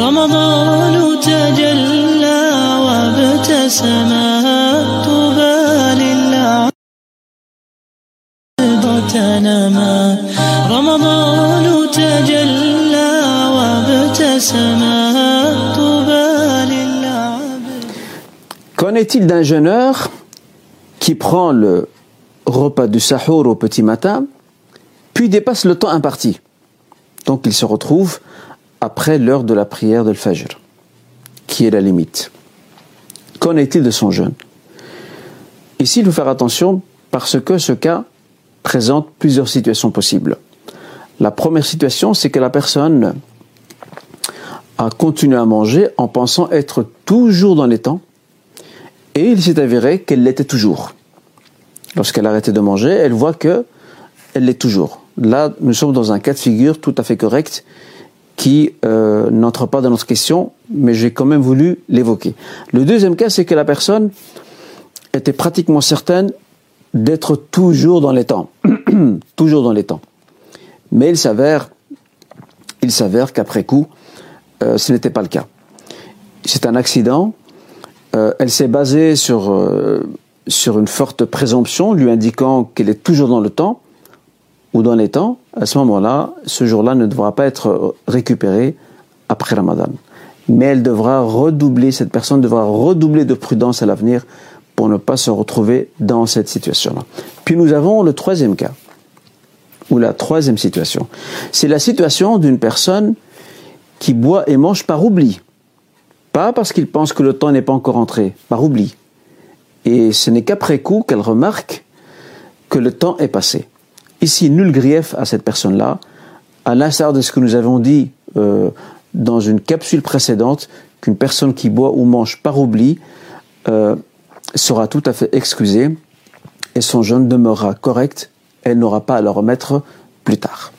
رمضان تجلى وابتسم طوبى للعبد تنما رمضان تجلى وابتسم طوبى للعبد Qu'en est-il d'un jeûneur qui prend le repas du sahour au petit matin, puis dépasse le temps imparti Donc il se retrouve après l'heure de la prière de l'Fajr, qui est la limite. Qu'en est-il de son jeûne? Ici, il faut faire attention parce que ce cas présente plusieurs situations possibles. La première situation, c'est que la personne a continué à manger en pensant être toujours dans les temps, et il s'est avéré qu'elle l'était toujours. Lorsqu'elle a arrêté de manger, elle voit que elle l'est toujours. Là, nous sommes dans un cas de figure tout à fait correct qui euh, n'entre pas dans notre question, mais j'ai quand même voulu l'évoquer. Le deuxième cas, c'est que la personne était pratiquement certaine d'être toujours dans les temps, toujours dans les temps. Mais il s'avère, il s'avère qu'après coup, euh, ce n'était pas le cas. C'est un accident. Euh, elle s'est basée sur sur une forte présomption, lui indiquant qu'elle est toujours dans le temps ou dans les temps. À ce moment-là, ce jour-là ne devra pas être récupéré après Ramadan. Mais elle devra redoubler, cette personne devra redoubler de prudence à l'avenir pour ne pas se retrouver dans cette situation-là. Puis nous avons le troisième cas, ou la troisième situation. C'est la situation d'une personne qui boit et mange par oubli. Pas parce qu'il pense que le temps n'est pas encore entré, par oubli. Et ce n'est qu'après coup qu'elle remarque que le temps est passé. Ici, nul grief à cette personne-là, à l'instar de ce que nous avons dit euh, dans une capsule précédente, qu'une personne qui boit ou mange par oubli euh, sera tout à fait excusée et son jeûne demeurera correct, elle n'aura pas à le remettre plus tard.